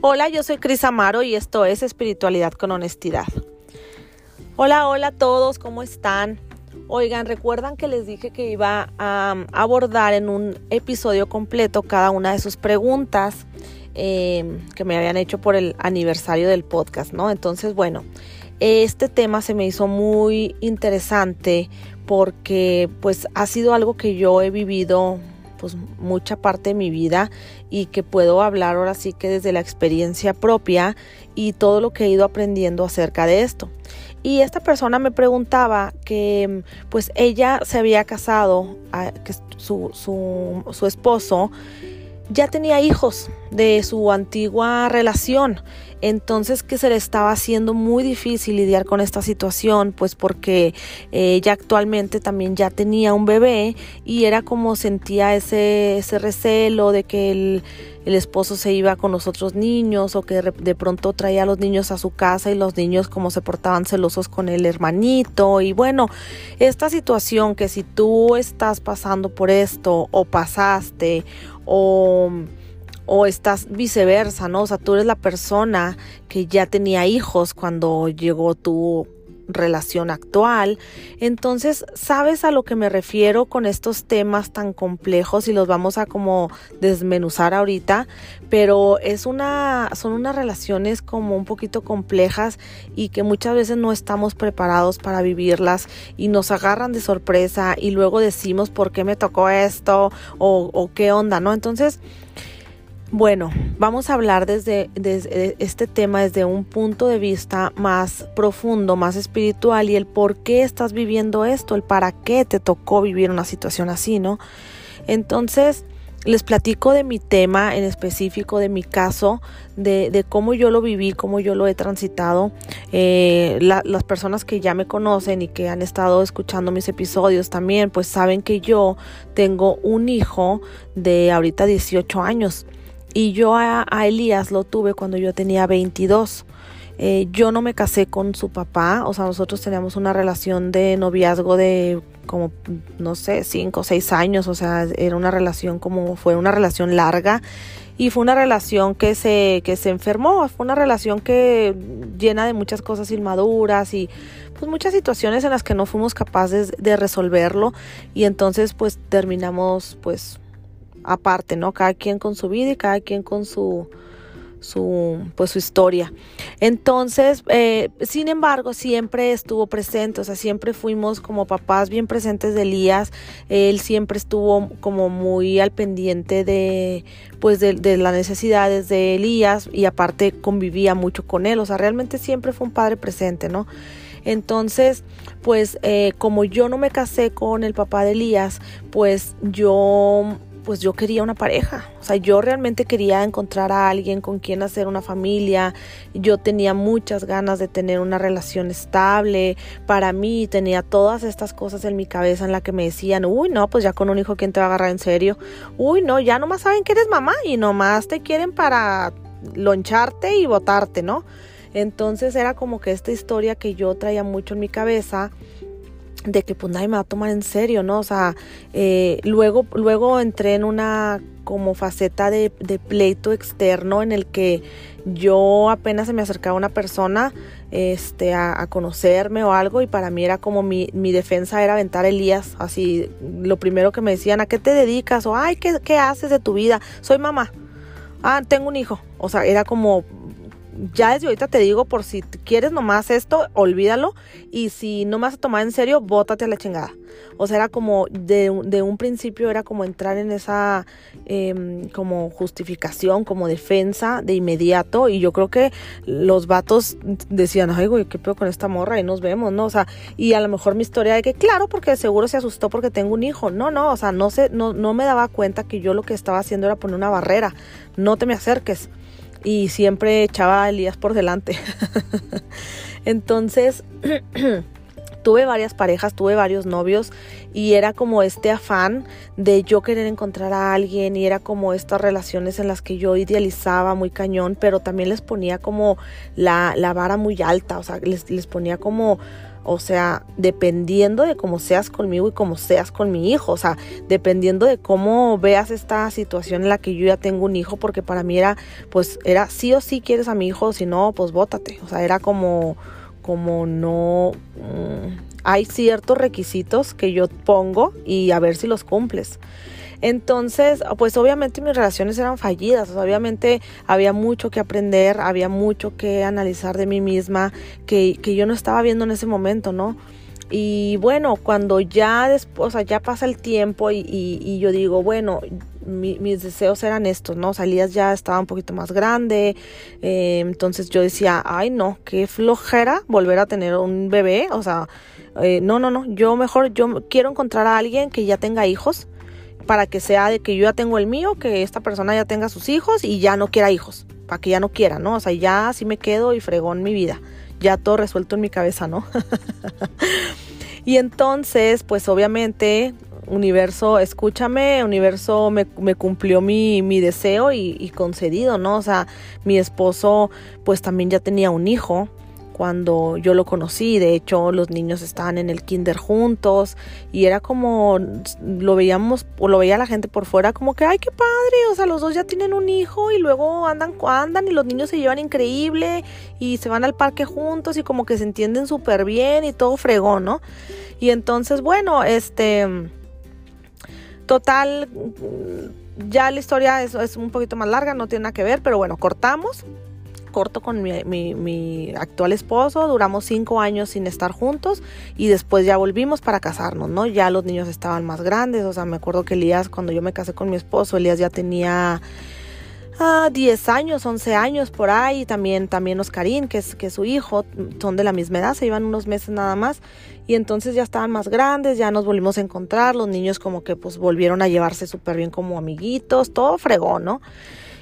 Hola, yo soy Cris Amaro y esto es Espiritualidad con Honestidad. Hola, hola a todos, ¿cómo están? Oigan, recuerdan que les dije que iba a abordar en un episodio completo cada una de sus preguntas eh, que me habían hecho por el aniversario del podcast, ¿no? Entonces, bueno, este tema se me hizo muy interesante porque pues ha sido algo que yo he vivido pues mucha parte de mi vida y que puedo hablar ahora sí que desde la experiencia propia y todo lo que he ido aprendiendo acerca de esto. Y esta persona me preguntaba que pues ella se había casado, que su, su, su esposo ya tenía hijos de su antigua relación. Entonces que se le estaba haciendo muy difícil lidiar con esta situación, pues porque ella actualmente también ya tenía un bebé y era como sentía ese, ese recelo de que el, el esposo se iba con los otros niños o que de pronto traía a los niños a su casa y los niños como se portaban celosos con el hermanito y bueno, esta situación que si tú estás pasando por esto o pasaste o o estás viceversa, ¿no? O sea, tú eres la persona que ya tenía hijos cuando llegó tu relación actual. Entonces, ¿sabes a lo que me refiero con estos temas tan complejos y los vamos a como desmenuzar ahorita? Pero es una son unas relaciones como un poquito complejas y que muchas veces no estamos preparados para vivirlas y nos agarran de sorpresa y luego decimos por qué me tocó esto o, o qué onda, ¿no? Entonces, bueno, vamos a hablar desde, este tema desde un punto de vista más profundo, más espiritual y el por qué estás viviendo esto, el para qué te tocó vivir una situación así, ¿no? Entonces, les platico de mi tema en específico, de mi caso, de, cómo yo lo viví, cómo yo lo he transitado. Eh, las personas que ya me conocen y que han estado escuchando mis episodios también, pues saben que yo tengo un hijo de ahorita 18 años. Y yo a, Elías lo tuve cuando yo tenía 22. Eh, yo no me casé con su papá, o sea, nosotros teníamos una relación de noviazgo de como, no sé, 5 o 6 años, o sea, era una relación como, fue una relación larga y fue una relación que se, que se enfermó, fue una relación que llena de muchas cosas inmaduras y pues muchas situaciones en las que no fuimos capaces de resolverlo y entonces pues terminamos pues aparte, ¿no? Cada quien con su vida y cada quien con su su pues su historia. Entonces eh, sin embargo siempre estuvo presente o sea siempre fuimos como papás bien presentes de Elías. Él siempre estuvo como muy al pendiente de pues de, de, las necesidades de Elías y aparte convivía mucho con él. O sea realmente siempre fue un padre presente no entonces, pues eh, como yo no me casé con el papá de Elías, pues yo pues yo quería una pareja, o sea, yo realmente quería encontrar a alguien con quien hacer una familia, yo tenía muchas ganas de tener una relación estable, para mí tenía todas estas cosas en mi cabeza en la que me decían, uy, no, pues ya con un hijo, ¿quién te va a agarrar en serio? Uy, no, ya nomás saben que eres mamá y nomás te quieren para loncharte y botarte, ¿no? Entonces era como que esta historia que yo traía mucho en mi cabeza, de que pues nadie me va a tomar en serio, ¿no? O sea, eh, luego, luego entré en una como faceta de, pleito externo en el que yo apenas se me acercaba una persona este, a, conocerme o algo y para mí era como mi, mi defensa era aventar Elías, así lo primero que me decían, ¿a qué te dedicas? O, ay, ¿qué, qué haces de tu vida? Soy mamá. Ah, tengo un hijo. O sea, era como ya desde ahorita te digo, por si quieres nomás esto, olvídalo. Y si no me vas a tomar en serio, bótate a la chingada. O sea, era como, de, un principio era como entrar en esa em, como justificación, como defensa de inmediato. Y yo creo que los vatos decían, ay, güey, qué pedo con esta morra y nos vemos, ¿no? O sea, y a lo mejor mi historia de que, claro, porque seguro se asustó porque tengo un hijo. No, no, o sea, no, sé, no, no me daba cuenta que yo lo que estaba haciendo era poner una barrera. No te me acerques y siempre echaba a Elías por delante. Entonces, tuve varias parejas, tuve varios novios y era como este afán de yo querer encontrar a alguien y era como estas relaciones en las que yo idealizaba muy cañón, pero también les ponía como la, la vara muy alta, o sea, les, les ponía como O sea, dependiendo de cómo seas conmigo y cómo seas con mi hijo. O sea, dependiendo de cómo veas esta situación en la que yo ya tengo un hijo, porque para mí era, pues, era sí o sí quieres a mi hijo, si no, pues bótate. O sea, era como, como no. Mm, hay ciertos requisitos que yo pongo y a ver si los cumples. Entonces, pues obviamente mis relaciones eran fallidas, obviamente había mucho que aprender, había mucho que analizar de mí misma que, que yo no estaba viendo en ese momento, ¿no? Y bueno, cuando ya después, o sea, ya pasa el tiempo y, yo digo, bueno, mis deseos eran estos, ¿no? Salías ya estaba un poquito más grande, eh, entonces yo decía, ay no, qué flojera volver a tener un bebé, o sea, eh, no, no, no, yo mejor, yo quiero encontrar a alguien que ya tenga hijos para que sea de que yo ya tengo el mío, que esta persona ya tenga sus hijos y ya no quiera hijos, para que ya no quiera, ¿no? O sea, ya así me quedo y fregón mi vida, ya todo resuelto en mi cabeza, ¿no? y entonces, pues obviamente, universo, escúchame, universo me, me cumplió mi, mi deseo y, y concedido, ¿no? O sea, mi esposo pues también ya tenía un hijo cuando yo lo conocí. De hecho, los niños estaban en el kinder juntos y era como lo veíamos o lo veía la gente por fuera como que, ay, qué padre, o sea, los dos ya tienen un hijo y luego andan, andan y los niños se llevan increíble y se van al parque juntos y como que se entienden súper bien y todo fregón, ¿no? Y entonces, bueno, este, total, ya la historia es un poquito más larga, no tiene nada que ver, pero bueno, cortamos corto con mi, actual esposo, duramos cinco años sin estar juntos y después ya volvimos para casarnos, ¿no? Ya los niños estaban más grandes, o sea, me acuerdo que Elías, cuando yo me casé con mi esposo, Elías ya tenía... 10 ah, años, 11 años por ahí, también, también Oscarín, que es, que su hijo, son de la misma edad, se iban unos meses nada más, y entonces ya estaban más grandes, ya nos volvimos a encontrar, los niños como que pues volvieron a llevarse súper bien como amiguitos, todo fregó, ¿no?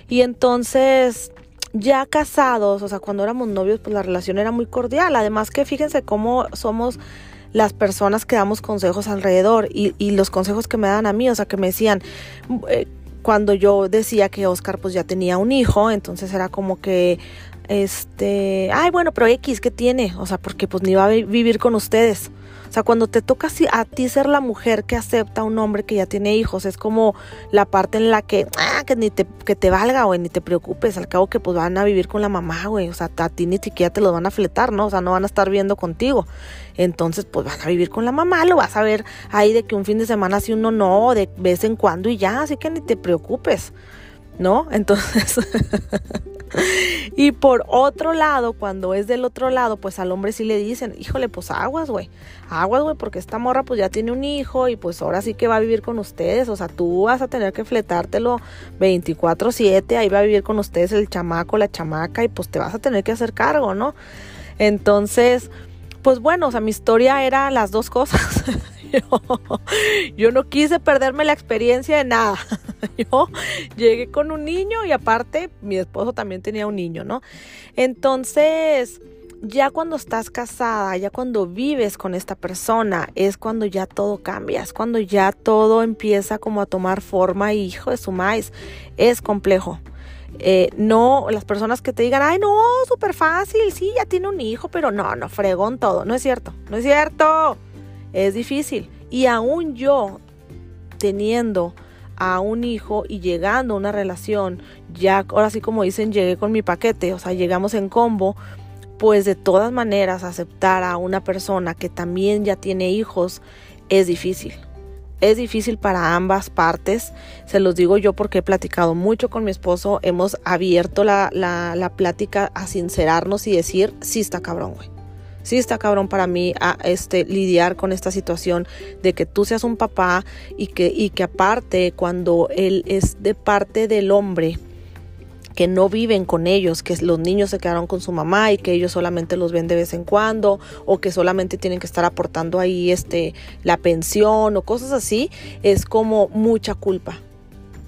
Y entonces ya casados, o sea, cuando éramos novios, pues la relación era muy cordial. Además que fíjense cómo somos las personas que damos consejos alrededor y, y los consejos que me dan a mí, o sea, que me decían, eh, cuando yo decía que Oscar pues ya tenía un hijo, entonces era como que, este, ay, bueno, pero X, ¿qué tiene? O sea, porque pues ni va a vivir con ustedes. O sea, cuando te toca a ti ser la mujer que acepta a un hombre que ya tiene hijos, es como la parte en la que, ah, que ni te, que te valga, güey, ni te preocupes. Al cabo que pues van a vivir con la mamá, güey. O sea, a ti ni siquiera te los van a fletar, ¿no? O sea, no van a estar viendo contigo. Entonces, pues van a vivir con la mamá, lo vas a ver ahí de que un fin de semana sí uno no, de vez en cuando y ya, así que ni te preocupes. ¿no? Entonces, y por otro lado, cuando es del otro lado, pues al hombre sí le dicen, híjole, pues aguas, güey, aguas, güey, porque esta morra pues ya tiene un hijo y pues ahora sí que va a vivir con ustedes, o sea, tú vas a tener que fletártelo 24/7, ahí va a vivir con ustedes el chamaco, la chamaca y pues te vas a tener que hacer cargo, ¿no? Entonces, pues bueno, o sea, mi historia era las dos cosas. yo, no quise perderme la experiencia de nada. Yo llegué con un niño y aparte mi esposo también tenía un niño, ¿no? Entonces, ya cuando estás casada, ya cuando vives con esta persona, es cuando ya todo cambia, es cuando ya todo empieza como a tomar forma y hijo de su maíz, es complejo. Eh, no, las personas que te digan, ay, no, súper fácil, sí, ya tiene un hijo, pero no, no, fregón todo. No es cierto, no es cierto es difícil. Y aún yo teniendo a un hijo y llegando a una relación, ya ahora sí como dicen, llegué con mi paquete, o sea, llegamos en combo, pues de todas maneras aceptar a una persona que también ya tiene hijos es difícil. Es difícil para ambas partes, se los digo yo porque he platicado mucho con mi esposo, hemos abierto la, la, la plática a sincerarnos y decir, sí está cabrón, güey sí está cabrón para mí a, este, lidiar con esta situación de que tú seas un papá y que, y que aparte cuando él es de parte del hombre, que no viven con ellos, que los niños se quedaron con su mamá y que ellos solamente los ven de vez en cuando o que solamente tienen que estar aportando ahí este la pensión o cosas así, es como mucha culpa.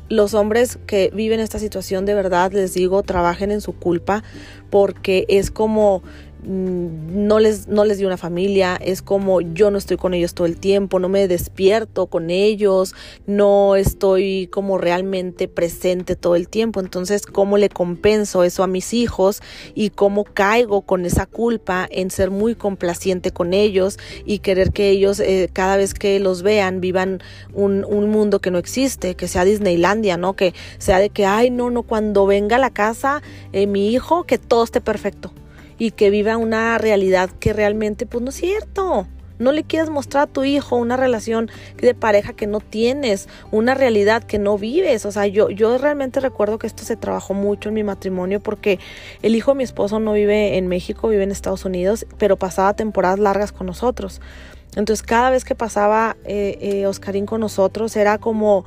Los hombres que viven esta situación de verdad les digo, trabajen en su culpa porque es como no les, no les di una familia, es como yo no estoy con ellos todo el tiempo, no me despierto con ellos, no estoy como realmente presente todo el tiempo, entonces cómo le compenso eso a mis hijos y cómo caigo con esa culpa en ser muy complaciente con ellos y querer que ellos eh, cada vez que los vean vivan un, un mundo que no existe, que sea Disneylandia, ¿no? Que sea de que, ay, no, no, cuando venga a la casa eh, mi hijo, que todo esté perfecto y que viva una realidad que realmente pues no es cierto. No le quieres mostrar a tu hijo una relación de pareja que no tienes, una realidad que no vives. O sea, yo, yo realmente recuerdo que esto se trabajó mucho en mi matrimonio porque el hijo de mi esposo no vive en México, vive en Estados Unidos, pero pasaba temporadas largas con nosotros. Entonces cada vez que pasaba eh, eh, Oscarín con nosotros era como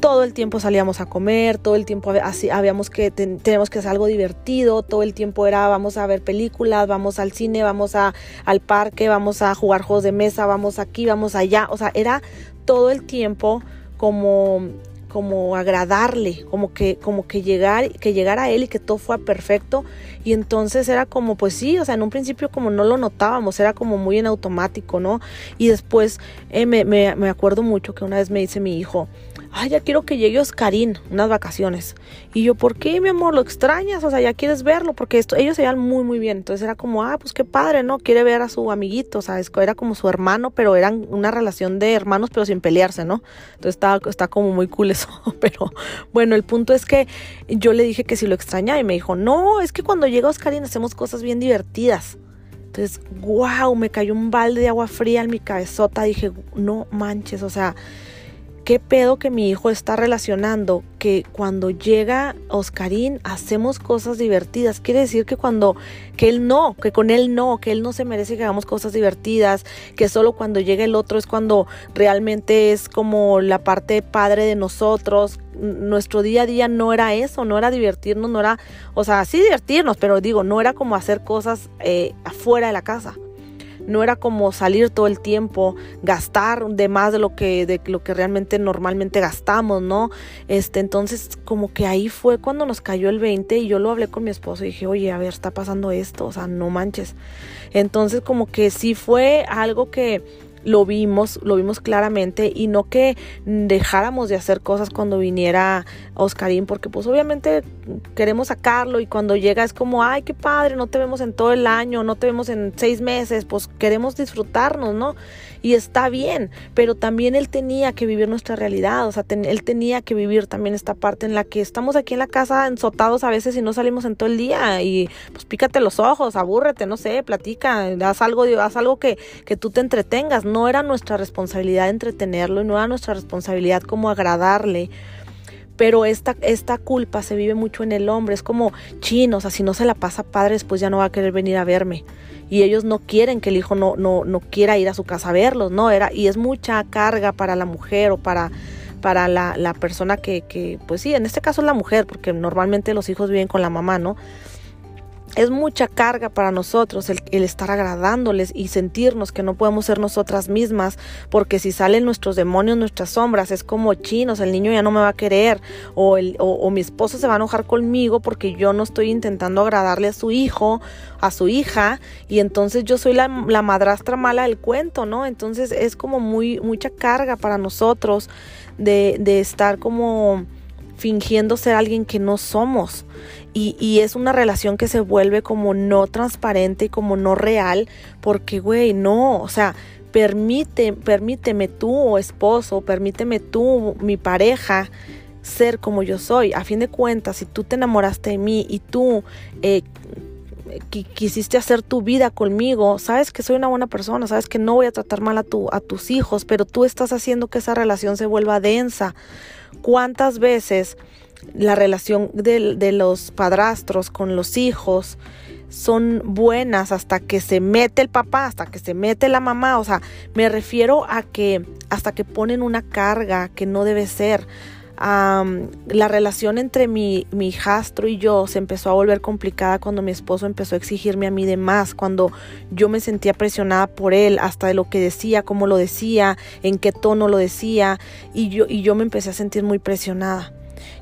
todo el tiempo salíamos a comer, todo el tiempo habíamos que tenemos que hacer algo divertido, todo el tiempo era vamos a ver películas, vamos al cine, vamos a, al parque, vamos a jugar juegos de mesa, vamos aquí, vamos allá, o sea, era todo el tiempo como como agradarle, como que como que llegar que llegara a él y que todo fuera perfecto y entonces era como pues sí, o sea, en un principio como no lo notábamos, era como muy en automático, ¿no? Y después eh, me, me, me acuerdo mucho que una vez me dice mi hijo, ay, ya quiero que llegue Oscarín, unas vacaciones. Y yo, ¿por qué, mi amor? ¿Lo extrañas? O sea, ya quieres verlo, porque esto, ellos se llevan muy, muy bien. Entonces era como, ah, pues qué padre, ¿no? Quiere ver a su amiguito, o sea, era como su hermano, pero eran una relación de hermanos, pero sin pelearse, ¿no? Entonces está, está como muy cool eso. Pero bueno, el punto es que yo le dije que si lo extrañaba y me dijo, no, es que cuando llega Oscarín hacemos cosas bien divertidas. Entonces, wow, me cayó un balde de agua fría en mi cabezota. Dije, no manches, o sea, ¿Qué pedo que mi hijo está relacionando? Que cuando llega Oscarín hacemos cosas divertidas. Quiere decir que cuando, que él no, que con él no, que él no se merece que hagamos cosas divertidas, que solo cuando llega el otro es cuando realmente es como la parte padre de nosotros. Nuestro día a día no era eso, no era divertirnos, no era, o sea, sí divertirnos, pero digo, no era como hacer cosas eh, afuera de la casa no era como salir todo el tiempo, gastar de más de lo que, de lo que realmente normalmente gastamos, ¿no? Este, entonces como que ahí fue cuando nos cayó el 20 y yo lo hablé con mi esposo y dije, oye, a ver, está pasando esto, o sea, no manches. Entonces como que sí fue algo que lo vimos, lo vimos claramente y no que dejáramos de hacer cosas cuando viniera Oscarín, porque pues obviamente queremos sacarlo y cuando llega es como, ay, qué padre, no te vemos en todo el año, no te vemos en seis meses, pues queremos disfrutarnos, ¿no? Y está bien, pero también él tenía que vivir nuestra realidad, o sea, él tenía que vivir también esta parte en la que estamos aquí en la casa ensotados a veces y no salimos en todo el día y pues pícate los ojos, abúrrete, no sé, platica, haz algo, haz algo que, que tú te entretengas, no era nuestra responsabilidad entretenerlo y no era nuestra responsabilidad como agradarle. Pero esta, esta culpa se vive mucho en el hombre. Es como, chino, o sea, si no se la pasa padre, después ya no va a querer venir a verme. Y ellos no quieren que el hijo no, no, no quiera ir a su casa a verlos, ¿no? Era, y es mucha carga para la mujer o para, para la, la persona que, que, pues sí, en este caso es la mujer, porque normalmente los hijos viven con la mamá, ¿no? Es mucha carga para nosotros el, estar agradándoles y sentirnos que no podemos ser nosotras mismas, porque si salen nuestros demonios, nuestras sombras, es como chinos, el niño ya no me va a querer, o, el, o, mi esposo se va a enojar conmigo porque yo no estoy intentando agradarle a su hijo, a su hija, y entonces yo soy la, la madrastra mala del cuento, ¿no? Entonces es como muy, mucha carga para nosotros de, de estar como fingiendo ser alguien que no somos. Y, y, es una relación que se vuelve como no transparente y como no real, porque, güey, no, o sea, permite, permíteme tú, esposo, permíteme tú, mi pareja, ser como yo soy. A fin de cuentas, si tú te enamoraste de mí y tú eh, quisiste hacer tu vida conmigo, sabes que soy una buena persona, sabes que no voy a tratar mal a, tu, a tus hijos, pero tú estás haciendo que esa relación se vuelva densa cuántas veces la relación de, los padrastros con los hijos son buenas hasta que se mete el papá, hasta que se mete la mamá. O sea, me refiero a que hasta que ponen una carga que no debe ser, la relación entre mi, mi hijastro y yo se empezó a volver complicada cuando mi esposo empezó a exigirme a mí de más, cuando yo me sentía presionada por él, hasta de lo que decía, cómo lo decía, en qué tono lo decía, y yo, y yo me empecé a sentir muy presionada.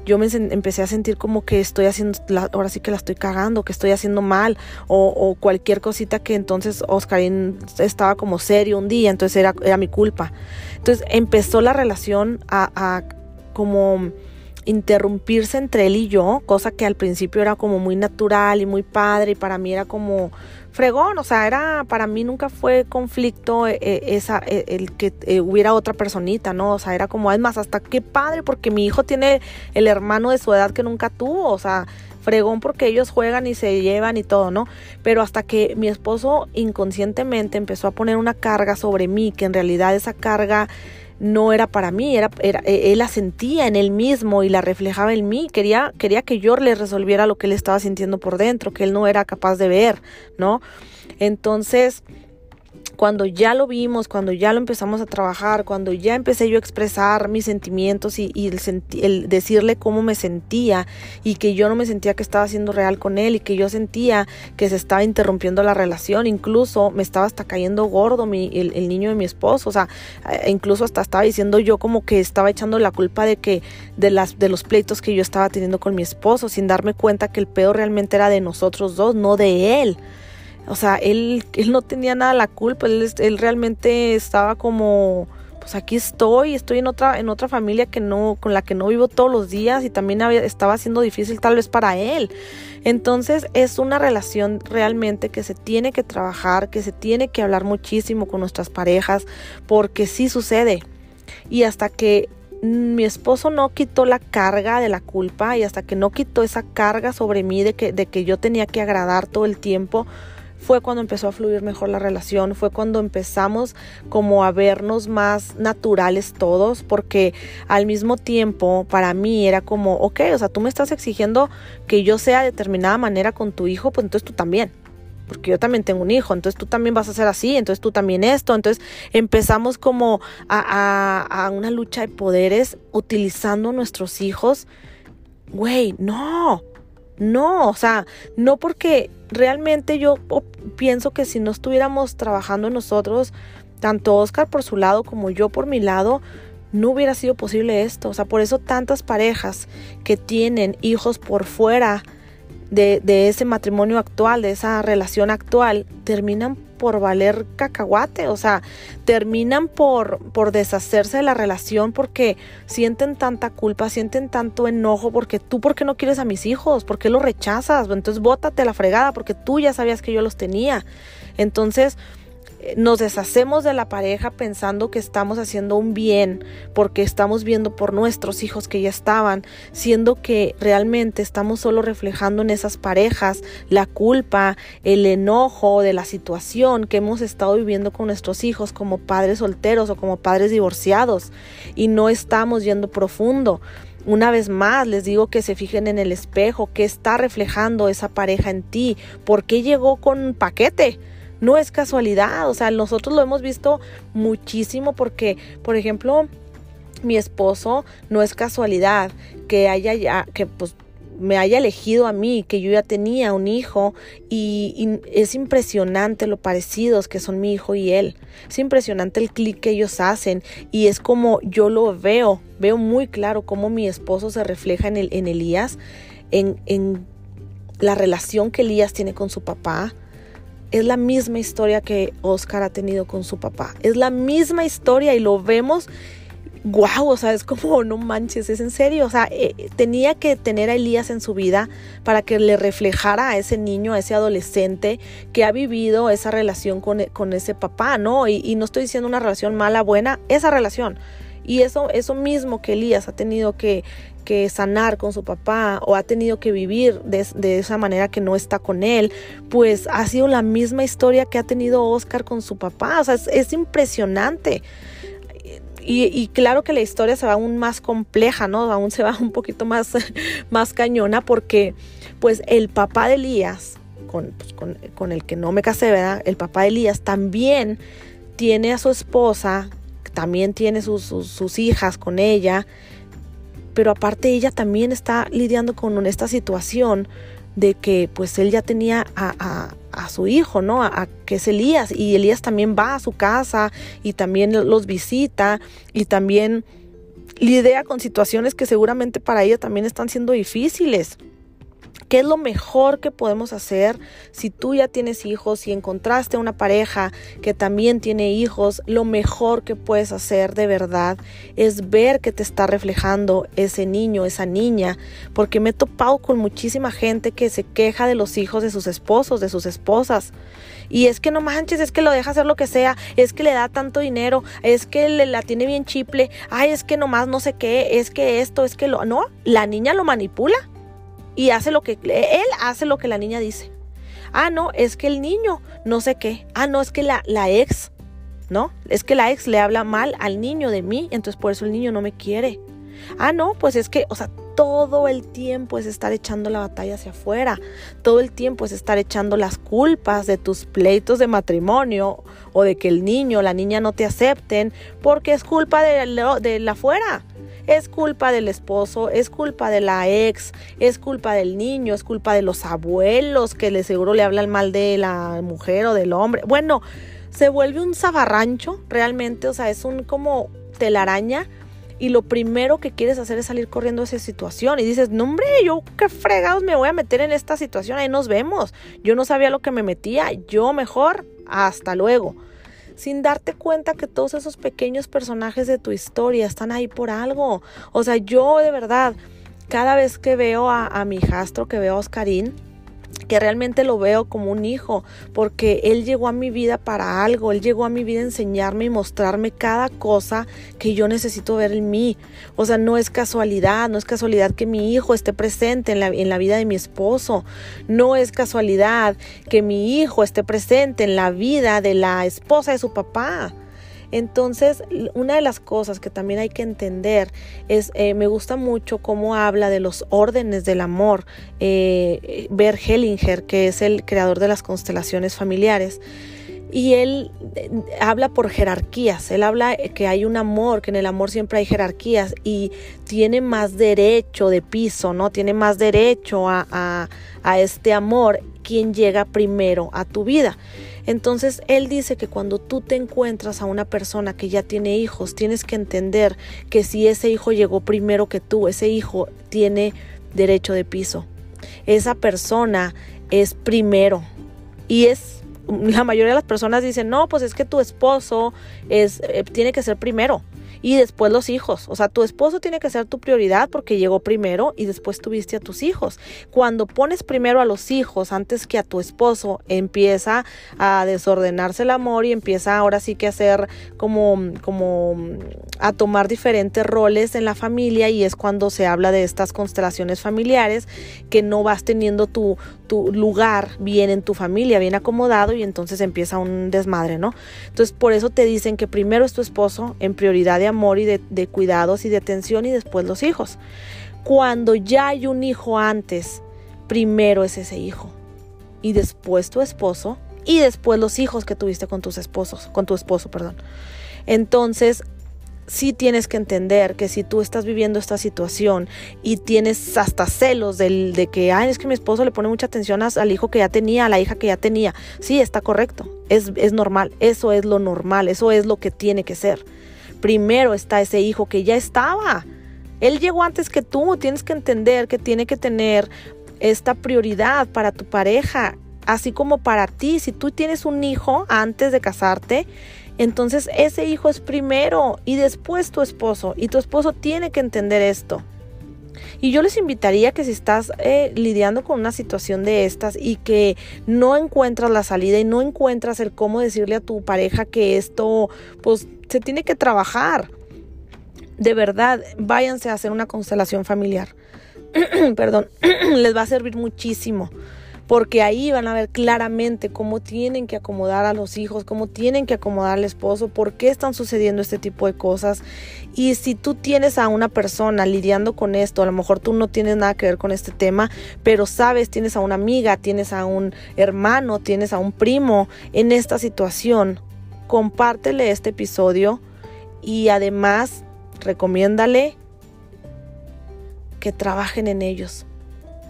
Yo me empecé a sentir como que estoy haciendo, ahora sí que la estoy cagando, que estoy haciendo mal, o, cualquier cosita que entonces Oscarín estaba como serio un día, entonces era, era mi culpa. Entonces empezó la relación a, a como interrumpirse entre él y yo, cosa que al principio era como muy natural y muy padre y para mí era como fregón, o sea, era para mí nunca fue conflicto eh, eh, esa eh, el que hubiera otra personita, ¿no? O sea, era como es más hasta qué padre porque mi hijo tiene el hermano de su edad que nunca tuvo, o sea, fregón porque ellos juegan y se llevan y todo, ¿no? Pero hasta que mi esposo inconscientemente empezó a poner una carga sobre mí, que en realidad esa carga no era para mí, era, era, e, él la sentía en él mismo y la reflejaba en mí, quería, quería que yo le resolviera lo que él estaba sintiendo por dentro, que él no era capaz de ver, ¿no? Entonces, cuando ya lo vimos, cuando ya lo empezamos a trabajar, cuando ya empecé yo a expresar mis sentimientos y, el, decirle cómo me sentía y que yo no me sentía que estaba siendo real con él y que yo sentía que se estaba interrumpiendo la relación, incluso me estaba hasta cayendo gordo mi, el, niño de mi esposo, o sea, eh, incluso hasta estaba diciendo yo como que estaba echando la culpa de que de las de los pleitos que yo estaba teniendo con mi esposo sin darme cuenta que el peor realmente era de nosotros dos, no de él. O sea, él, él no tenía nada la culpa, él, él realmente estaba como, pues aquí estoy, estoy en otra, en otra familia que no, con la que no vivo todos los días y también había, estaba siendo difícil tal vez para él. Entonces es una relación realmente que se tiene que trabajar, que se tiene que hablar muchísimo con nuestras parejas, porque sí sucede. Y hasta que mi esposo no quitó la carga de la culpa y hasta que no quitó esa carga sobre mí de que, de que yo tenía que agradar todo el tiempo, fue cuando empezó a fluir mejor la relación, fue cuando empezamos como a vernos más naturales todos, porque al mismo tiempo para mí era como, ok, o sea, tú me estás exigiendo que yo sea de determinada manera con tu hijo, pues entonces tú también porque yo también tengo un hijo, entonces tú también vas a ser así, entonces tú también esto, entonces empezamos como a, a, una lucha de poderes utilizando nuestros hijos. Güey, no, no, o sea, no porque realmente yo pienso que si no estuviéramos trabajando nosotros, tanto Oscar por su lado como yo por mi lado, no hubiera sido posible esto. O sea, por eso tantas parejas que tienen hijos por fuera de, de ese matrimonio actual, de esa relación actual, terminan por valer cacahuate, o sea, terminan por, por deshacerse de la relación porque sienten tanta culpa, sienten tanto enojo porque tú, ¿por qué no quieres a mis hijos? ¿Por qué los rechazas? Entonces bótate la fregada porque tú ya sabías que yo los tenía. Entonces, nos deshacemos de la pareja pensando que estamos haciendo un bien porque estamos viendo por nuestros hijos que ya estaban, siendo que realmente estamos solo reflejando en esas parejas la culpa, el enojo de la situación que hemos estado viviendo con nuestros hijos como padres solteros o como padres divorciados y no estamos yendo profundo. Una vez más les digo que se fijen en el espejo, qué está reflejando esa pareja en ti, por qué llegó con un paquete no es casualidad, o sea, nosotros lo hemos visto muchísimo porque, por ejemplo, mi esposo no es casualidad que haya ya, que pues me haya elegido a mí, que yo ya tenía un hijo y, es impresionante lo parecidos que son mi hijo y él. Es impresionante el clic que ellos hacen y es como yo lo veo, veo muy claro cómo mi esposo se refleja en, el, en Elías, en, en la relación que Elías tiene con su papá, es la misma historia que Oscar ha tenido con su papá. Es la misma historia y lo vemos. Guau, o sea, es como, no manches, es en serio. O sea, eh, tenía que tener a Elías en su vida para que le reflejara a ese niño, a ese adolescente que ha vivido esa relación con, con ese papá, ¿no? Y, y no estoy diciendo una relación mala, buena, esa relación. Y eso, eso mismo que Elías ha tenido que, que sanar con su papá o ha tenido que vivir de, esa manera que no está con él, pues ha sido la misma historia que ha tenido Oscar con su papá. O sea, es, impresionante. Y, claro que la historia se va aún más compleja, ¿no? Aún se va un poquito más, más cañona porque pues el papá de Elías, con, pues, con, el que no me casé, ¿verdad? El papá de Elías también tiene a su esposa, también tiene sus, sus hijas con ella pero aparte ella también está lidiando con esta situación de que pues él ya tenía a, su hijo, ¿no? A, que es Elías y Elías también va a su casa y también los visita y también lidia con situaciones que seguramente para ella también están siendo difíciles. ¿Qué es lo mejor que podemos hacer si tú ya tienes hijos y encontraste una pareja que también tiene hijos? Lo mejor que puedes hacer de verdad es ver que te está reflejando ese niño, esa niña, porque me he topado con muchísima gente que se queja de los hijos de sus esposos, de sus esposas. Y es que no manches, es que lo deja hacer lo que sea, es que le da tanto dinero, es que le, la tiene bien chiple, ay, es que nomás no sé qué, es que esto, es que lo... No, la niña lo manipula y hace lo que él hace lo que la niña dice. Ah, no, es que el niño no sé qué. Ah, no, es que la, la ex, ¿no? Es que la ex le habla mal al niño de mí, entonces por eso el niño no me quiere. Ah, no, pues es que, o sea, todo el tiempo es estar echando la batalla hacia afuera, todo el tiempo es estar echando las culpas de tus pleitos de matrimonio o de que el niño o la niña no te acepten porque es culpa de, de la afuera. Es culpa del esposo, es culpa de la ex, es culpa del niño, es culpa de los abuelos que le seguro le hablan mal de la mujer o del hombre. Bueno, se vuelve un zabarrancho realmente, o sea, es un como telaraña y lo primero que quieres hacer es salir corriendo de esa situación y dices, no hombre, yo qué fregados me voy a meter en esta situación, ahí nos vemos. Yo no sabía lo que me metía, yo mejor, hasta luego sin darte cuenta que todos esos pequeños personajes de tu historia están ahí por algo. O sea, yo de verdad, cada vez que veo a, mi hijastro, que veo a Oscarín, que realmente lo veo como un hijo, porque Él llegó a mi vida para algo, Él llegó a mi vida a enseñarme y mostrarme cada cosa que yo necesito ver en mí. O sea, no es casualidad, no es casualidad que mi hijo esté presente en la, en la vida de mi esposo, no es casualidad que mi hijo esté presente en la vida de la esposa de su papá. Entonces, una de las cosas que también hay que entender es, eh, me gusta mucho cómo habla de los órdenes del amor, eh, Hellinger, que es el creador de las constelaciones familiares. Y él eh, habla por jerarquías, él habla que hay un amor, que en el amor siempre hay jerarquías y tiene más derecho de piso, ¿no? Tiene más derecho a este amor quien llega primero a tu vida. Entonces él dice que cuando tú te encuentras a una persona que ya tiene hijos, tienes que entender que si ese hijo llegó primero que tú, ese hijo tiene derecho de piso. Esa persona es primero y es la mayoría de las personas dicen, "No, pues es que tu esposo es eh, tiene que ser primero." Y después los hijos. O sea, tu esposo tiene que ser tu prioridad porque llegó primero y después tuviste a tus hijos. Cuando pones primero a los hijos antes que a tu esposo, empieza a desordenarse el amor y empieza ahora sí que a hacer como, como a tomar diferentes roles en la familia y es cuando se habla de estas constelaciones familiares que no vas teniendo tu, tu lugar bien en tu familia, bien acomodado y entonces empieza un desmadre, ¿no? Entonces por eso te dicen que primero es tu esposo en prioridad de amor y de, cuidados y de atención y después los hijos. Cuando ya hay un hijo antes, primero es ese hijo y después tu esposo y después los hijos que tuviste con tus esposos, con tu esposo, perdón. Entonces, sí tienes que entender que si tú estás viviendo esta situación y tienes hasta celos del, de que, ay, es que mi esposo le pone mucha atención al hijo que ya tenía, a la hija que ya tenía, sí, está correcto, es, es normal, eso es lo normal, eso es lo que tiene que ser primero está ese hijo que ya estaba. Él llegó antes que tú. Tienes que entender que tiene que tener esta prioridad para tu pareja, así como para ti. Si tú tienes un hijo antes de casarte, entonces ese hijo es primero y después tu esposo. Y tu esposo tiene que entender esto. Y yo les invitaría que si estás eh, lidiando con una situación de estas y que no encuentras la salida y no encuentras el cómo decirle a tu pareja que esto pues se tiene que trabajar, de verdad, váyanse a hacer una constelación familiar. Perdón, les va a servir muchísimo porque ahí van a ver claramente cómo tienen que acomodar a los hijos, cómo tienen que acomodar al esposo, por qué están sucediendo este tipo de cosas. Y si tú tienes a una persona lidiando con esto, a lo mejor tú no tienes nada que ver con este tema, pero sabes, tienes a una amiga, tienes a un hermano, tienes a un primo en esta situación, compártele este episodio y además recomiéndale que trabajen en ellos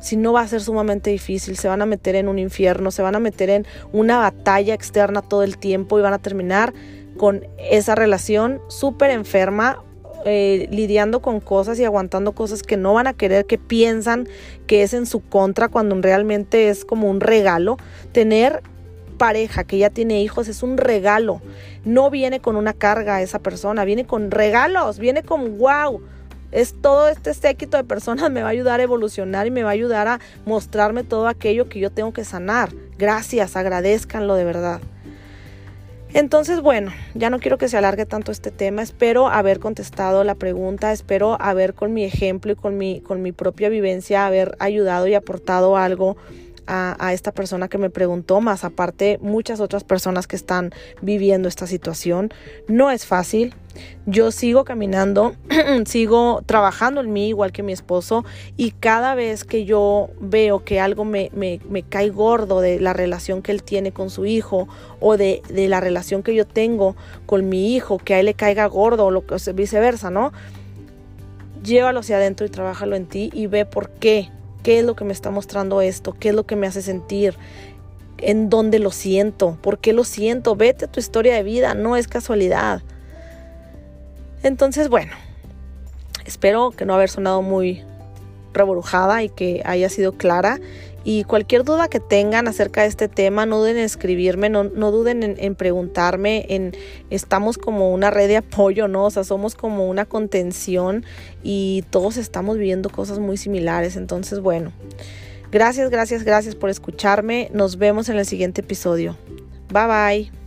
si no va a ser sumamente difícil, se van a meter en un infierno, se van a meter en una batalla externa todo el tiempo y van a terminar con esa relación súper enferma eh, lidiando con cosas y aguantando cosas que no van a querer, que piensan que es en su contra cuando realmente es como un regalo. Tener pareja que ya tiene hijos es un regalo. No viene con una carga esa persona, viene con regalos, viene con wow. Es todo este séquito de personas me va a ayudar a evolucionar y me va a ayudar a mostrarme todo aquello que yo tengo que sanar. Gracias, agradezcanlo de verdad. Entonces, bueno, ya no quiero que se alargue tanto este tema. Espero haber contestado la pregunta, espero haber con mi ejemplo y con mi, con mi propia vivencia haber ayudado y aportado algo a, esta persona que me preguntó, más aparte muchas otras personas que están viviendo esta situación. No es fácil. Yo sigo caminando, sigo trabajando en mí igual que mi esposo y cada vez que yo veo que algo me, me, cae gordo de la relación que él tiene con su hijo o de, de, la relación que yo tengo con mi hijo, que a él le caiga gordo o lo, viceversa, ¿no? Llévalo hacia adentro y trabájalo en ti y ve por qué ¿Qué es lo que me está mostrando esto? ¿Qué es lo que me hace sentir? ¿En dónde lo siento? ¿Por qué lo siento? Vete a tu historia de vida, no es casualidad. Entonces, bueno, espero que no haber sonado muy reborujada y que haya sido clara y cualquier duda que tengan acerca de este tema, no duden en escribirme, no, duden en, preguntarme. En, estamos como una red de apoyo, ¿no? O sea, somos como una contención y todos estamos viviendo cosas muy similares. Entonces, bueno, gracias, gracias, gracias por escucharme. Nos vemos en el siguiente episodio. Bye bye.